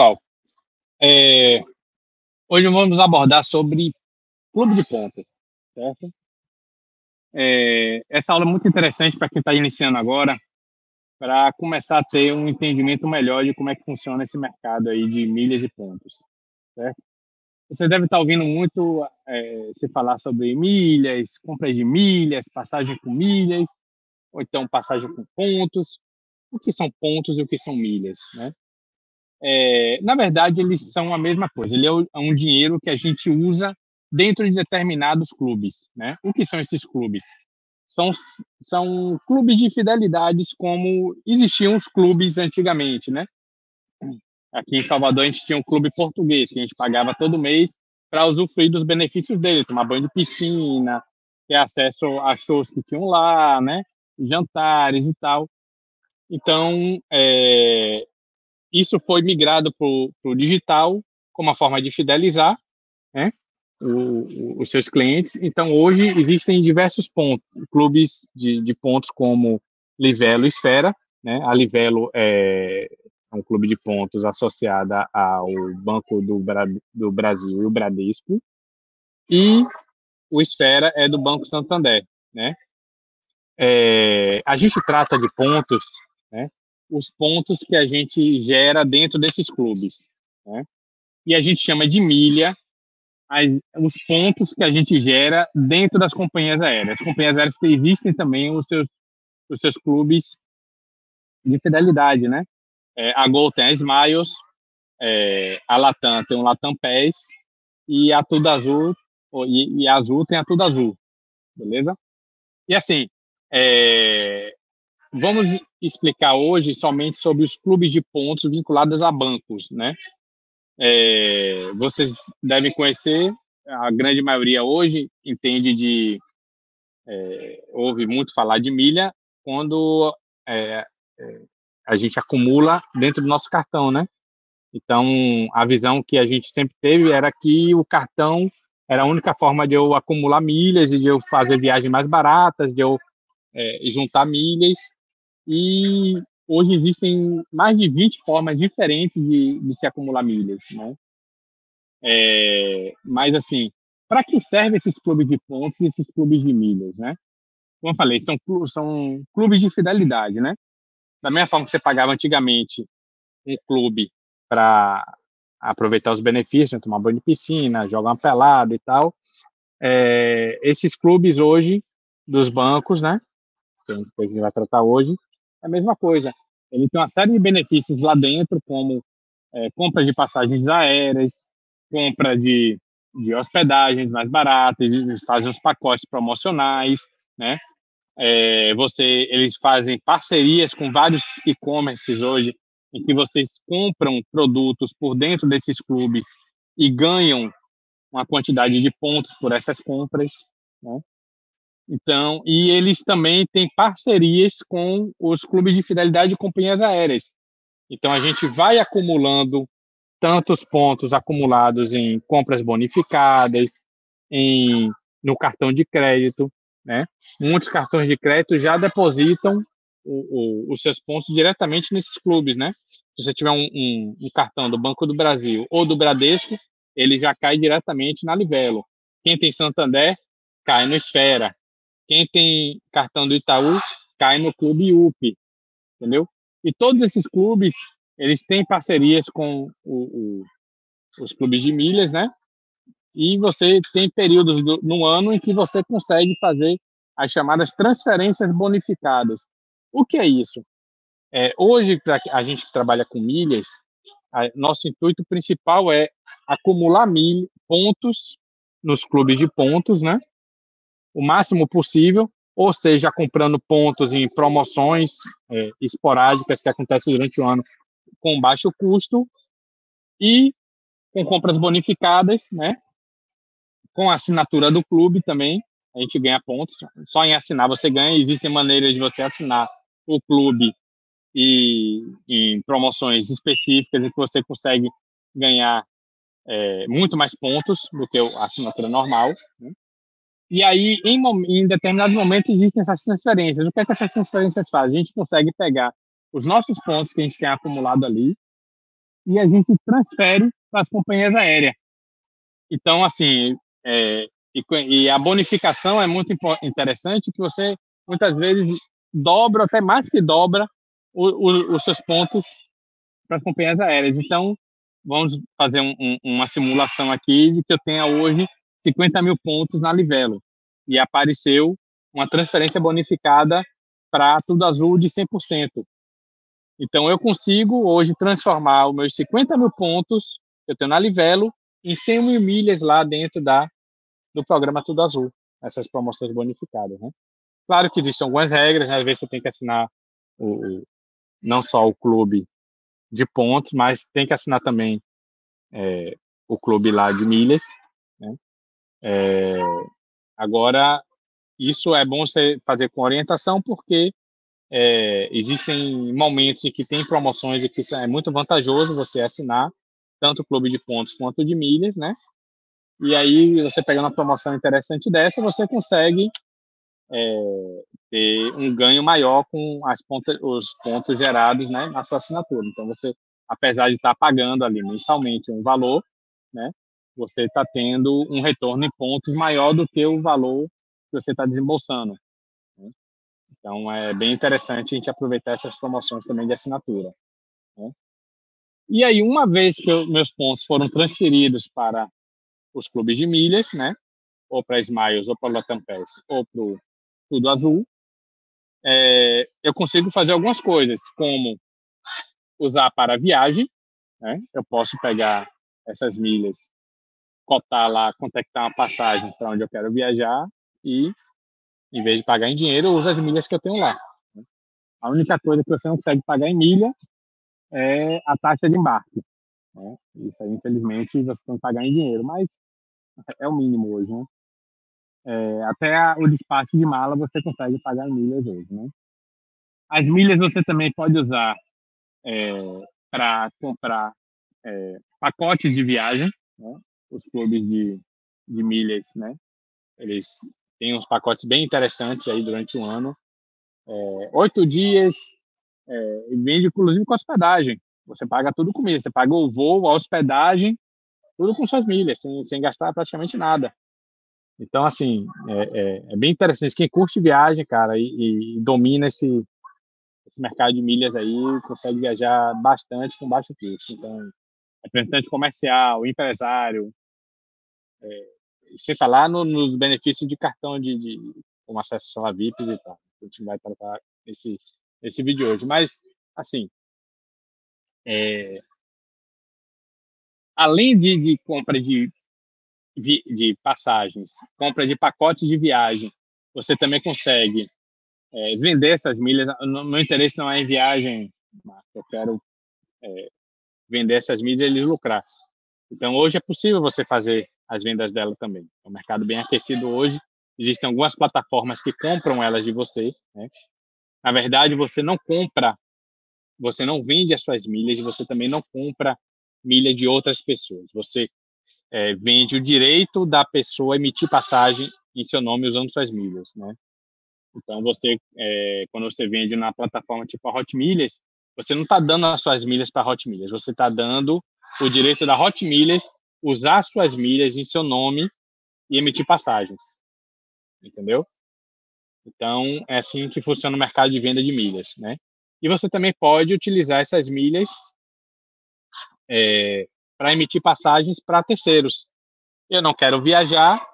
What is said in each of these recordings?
pessoal, é, hoje vamos abordar sobre clube de pontos, certo? É, essa aula é muito interessante para quem está iniciando agora, para começar a ter um entendimento melhor de como é que funciona esse mercado aí de milhas e pontos, certo? Você deve estar tá ouvindo muito é, se falar sobre milhas, compra de milhas, passagem com milhas, ou então passagem com pontos. O que são pontos e o que são milhas, né? É, na verdade, eles são a mesma coisa. Ele é, é um dinheiro que a gente usa dentro de determinados clubes. Né? O que são esses clubes? São, são clubes de fidelidades como existiam os clubes antigamente. Né? Aqui em Salvador, a gente tinha um clube português, que a gente pagava todo mês para usufruir dos benefícios dele, tomar banho de piscina, ter acesso a shows que tinham lá, né? jantares e tal. Então, é, isso foi migrado para o digital como uma forma de fidelizar né, o, o, os seus clientes. Então, hoje existem diversos pontos, clubes de, de pontos como Livelo e Esfera. Né? A Livelo é, um clube de pontos associada ao Banco do, Bra do Brasil e o Bradesco. E o Esfera é do Banco Santander. Né? É, a gente trata de pontos né, os pontos que a gente gera dentro desses clubes. Né? E a gente chama de milha as, os pontos que a gente gera dentro das companhias aéreas. As companhias aéreas existem também os seus, os seus clubes de fidelidade, né? É, a Gol tem a Smiles, é, a Latam tem o Latam Pass e a Tudo Azul, e, e a Azul tem a Tudo Azul, beleza? E assim, é, vamos explicar hoje somente sobre os clubes de pontos vinculados a bancos, né? É, vocês devem conhecer, a grande maioria hoje entende de é, ouve muito falar de milha quando é, é, a gente acumula dentro do nosso cartão, né? Então, a visão que a gente sempre teve era que o cartão era a única forma de eu acumular milhas e de eu fazer viagens mais baratas, de eu é, juntar milhas e hoje existem mais de 20 formas diferentes de, de se acumular milhas, né? É, mas assim, para que servem esses clubes de pontos e esses clubes de milhas, né? Como eu falei, são, são clubes de fidelidade, né? Da mesma forma que você pagava antigamente um clube para aproveitar os benefícios, né? tomar banho de piscina, jogar uma pelada e tal, é, esses clubes hoje dos bancos, né? Que a gente vai tratar hoje, é a mesma coisa. Ele tem uma série de benefícios lá dentro, como é, compra de passagens aéreas, compra de, de hospedagens mais baratas, eles fazem os pacotes promocionais, né? É, você, eles fazem parcerias com vários e-commerces hoje, em que vocês compram produtos por dentro desses clubes e ganham uma quantidade de pontos por essas compras, né? Então, e eles também têm parcerias com os clubes de fidelidade de companhias aéreas. Então, a gente vai acumulando tantos pontos acumulados em compras bonificadas, em no cartão de crédito, né? Muitos cartões de crédito já depositam o, o, os seus pontos diretamente nesses clubes, né? Se você tiver um, um, um, cartão do Banco do Brasil ou do Bradesco, ele já cai diretamente na Livelo. Quem tem Santander, cai no Esfera. Quem tem cartão do Itaú cai no clube UP, entendeu? E todos esses clubes, eles têm parcerias com o, o, os clubes de milhas, né? E você tem períodos do, no ano em que você consegue fazer as chamadas transferências bonificadas. O que é isso? É, hoje, para a gente que trabalha com milhas, a, nosso intuito principal é acumular mil, pontos nos clubes de pontos, né? O máximo possível, ou seja, comprando pontos em promoções é, esporádicas que acontecem durante o ano com baixo custo e com compras bonificadas, né? Com a assinatura do clube também, a gente ganha pontos. Só em assinar você ganha. Existem maneiras de você assinar o clube e em promoções específicas em que você consegue ganhar é, muito mais pontos do que a assinatura normal. Né? E aí, em, em determinado momento, existem essas transferências. O que, é que essas transferências fazem? A gente consegue pegar os nossos pontos que a gente tem acumulado ali e a gente transfere para as companhias aéreas. Então, assim, é, e, e, a bonificação é muito interessante, que você muitas vezes dobra, até mais que dobra, o, o, os seus pontos para as companhias aéreas. Então, vamos fazer um, um, uma simulação aqui de que eu tenha hoje 50 mil pontos na Livelo e apareceu uma transferência bonificada para Tudo Azul de 100%. Então, eu consigo hoje transformar os meus 50 mil pontos que eu tenho na Livelo em 100 mil milhas lá dentro da, do programa Tudo Azul, essas promoções bonificadas. Né? Claro que existem algumas regras, né? às vezes você tem que assinar o, não só o clube de pontos, mas tem que assinar também é, o clube lá de milhas. É, agora, isso é bom você fazer com orientação, porque é, existem momentos em que tem promoções e que é muito vantajoso você assinar tanto o clube de pontos quanto de milhas, né? E aí, você pegando uma promoção interessante dessa, você consegue é, ter um ganho maior com as pontas, os pontos gerados né, na sua assinatura. Então, você, apesar de estar pagando ali mensalmente um valor, né, você está tendo um retorno em pontos maior do que o valor que você está desembolsando. Né? Então, é bem interessante a gente aproveitar essas promoções também de assinatura. Né? E aí, uma vez que eu, meus pontos foram transferidos para os clubes de milhas, né, ou para Smiles, ou para Latam Pass, ou para o Tudo Azul, é, eu consigo fazer algumas coisas, como usar para viagem, né? Eu posso pegar essas milhas, cotar lá, contactar uma passagem para onde eu quero viajar e, em vez de pagar em dinheiro, eu uso as milhas que eu tenho lá. Né? A única coisa que você não consegue pagar em milha é a taxa de embarque. Né? Isso aí, infelizmente, você tem que pagar em dinheiro, mas é o mínimo hoje, né? É, até a, o despacho de mala você consegue pagar em milhas hoje, né? As milhas você também pode usar é, para comprar é, pacotes de viagem, né? Os clubes de, de milhas, né? Eles têm uns pacotes bem interessantes aí durante o ano. É, oito dias, é, vende inclusive com hospedagem. Você paga tudo com milhas. Você paga o voo, a hospedagem, tudo com suas milhas, sem, sem gastar praticamente nada. Então, assim, é, é, é, bem interessante. Quem curte viagem, cara, e, e, domina esse, esse mercado de milhas aí, consegue viajar bastante com baixo custo. Então, representante comercial, empresário, é, sem falar no, nos benefícios de cartão de, de como acesso a VIPs e tal. A gente vai tratar esse, esse vídeo hoje. Mas, assim, é, além de, de compra de de passagens, compra de pacotes de viagem, você também consegue é, vender essas milhas. O meu interesse não é em viagem, eu quero é, vender essas milhas e eles lucrar. Então, hoje é possível você fazer as vendas dela também. É um mercado bem aquecido hoje. Existem algumas plataformas que compram elas de você. Né? Na verdade, você não compra, você não vende as suas milhas, você também não compra milha de outras pessoas. Você é, vende o direito da pessoa emitir passagem em seu nome usando suas milhas, né? Então você, é, quando você vende na plataforma tipo a Hot Milhas, você não está dando as suas milhas para a Hot Milhas, você está dando o direito da Hot Milhas usar suas milhas em seu nome e emitir passagens, entendeu? Então é assim que funciona o mercado de venda de milhas, né? E você também pode utilizar essas milhas é, para emitir passagens para terceiros. Eu não quero viajar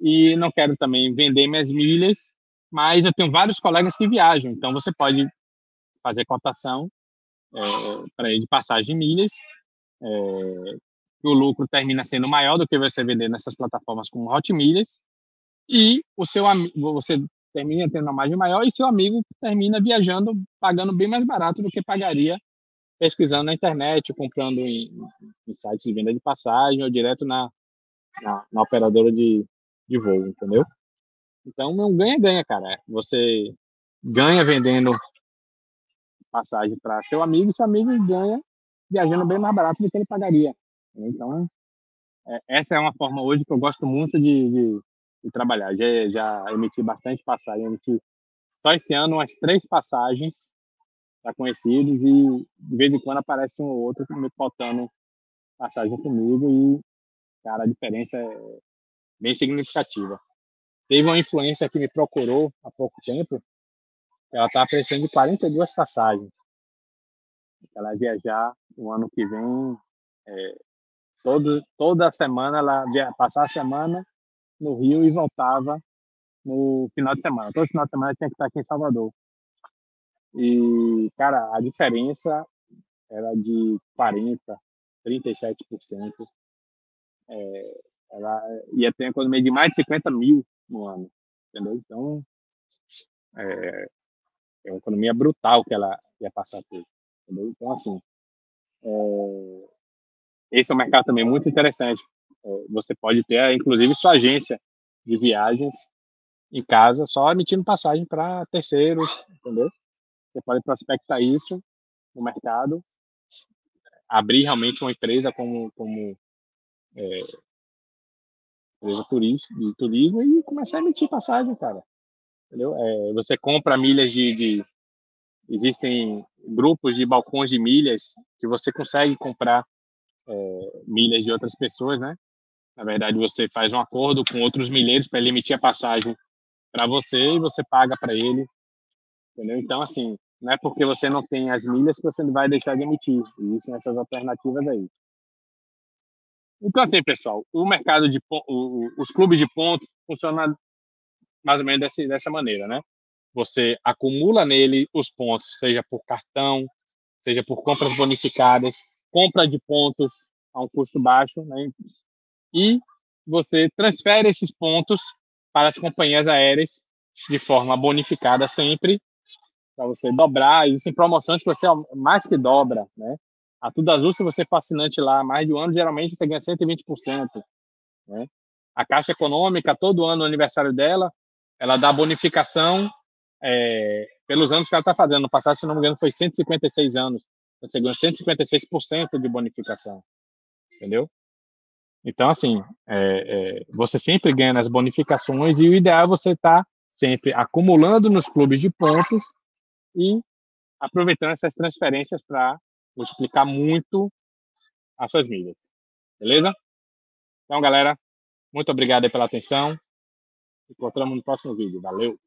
e não quero também vender minhas milhas, mas eu tenho vários colegas que viajam, então você pode fazer cotação é, para de passagem de milhas, é, o lucro termina sendo maior do que você vender nessas plataformas como Hot Milhas, e o seu você termina tendo uma margem maior e seu amigo termina viajando pagando bem mais barato do que pagaria pesquisando na internet, comprando em, em sites de venda de passagem ou direto na, na, na operadora de, de voo, entendeu? Então, um ganha-ganha, cara. Você ganha vendendo passagem para seu amigo e seu amigo ganha viajando bem mais barato do que ele pagaria. Então, é, essa é uma forma hoje que eu gosto muito de, de, de trabalhar. Já, já emiti bastante passagem, emiti só esse ano umas três passagens já conhecidos e de vez em quando aparece um ou outro me botando passagem comigo e, cara, a diferença é bem significativa. Teve uma influência que me procurou há pouco tempo, ela está precisando de 42 passagens. Ela viajar no ano que vem, é, todo, toda semana ela via, passar a semana no Rio e voltava no final de semana. Todo final de semana tinha que estar aqui em Salvador. E, cara, a diferença era de 40%, 37%. É, ela ia ter uma economia de mais de 50 mil no ano, entendeu? Então, é, é uma economia brutal que ela ia passar ter, entendeu? Então, assim, é, esse é um mercado também muito interessante. É, você pode ter, inclusive, sua agência de viagens em casa, só emitindo passagem para terceiros, entendeu? Você pode prospectar isso no mercado, abrir realmente uma empresa como, como é, empresa de turismo e começar a emitir passagem, cara. Entendeu? É, você compra milhas de, de, Existem grupos de balcões de milhas que você consegue comprar é, milhas de outras pessoas, né? Na verdade, você faz um acordo com outros milheiros para ele emitir a passagem para você e você paga para ele Entendeu? Então, assim, não é porque você não tem as milhas que você vai deixar de emitir. Existem essas alternativas aí. Então, assim, pessoal, o mercado de os clubes de pontos funcionam mais ou menos dessa maneira, né? Você acumula nele os pontos, seja por cartão, seja por compras bonificadas, compra de pontos a um custo baixo, né? E você transfere esses pontos para as companhias aéreas de forma bonificada sempre para você dobrar. Existem promoções que você mais que dobra, né? A Tudo Azul, se você for assinante lá mais de um ano, geralmente você ganha 120%. Né? A Caixa Econômica, todo ano, no aniversário dela, ela dá bonificação é, pelos anos que ela está fazendo. No passado, se não me engano, foi 156 anos. Você ganhou 156% de bonificação. Entendeu? Então, assim, é, é, você sempre ganha nas bonificações e o ideal é você estar tá sempre acumulando nos clubes de pontos e aproveitando essas transferências para multiplicar muito as suas milhas. Beleza? Então, galera, muito obrigado pela atenção. Encontramos no próximo vídeo. Valeu!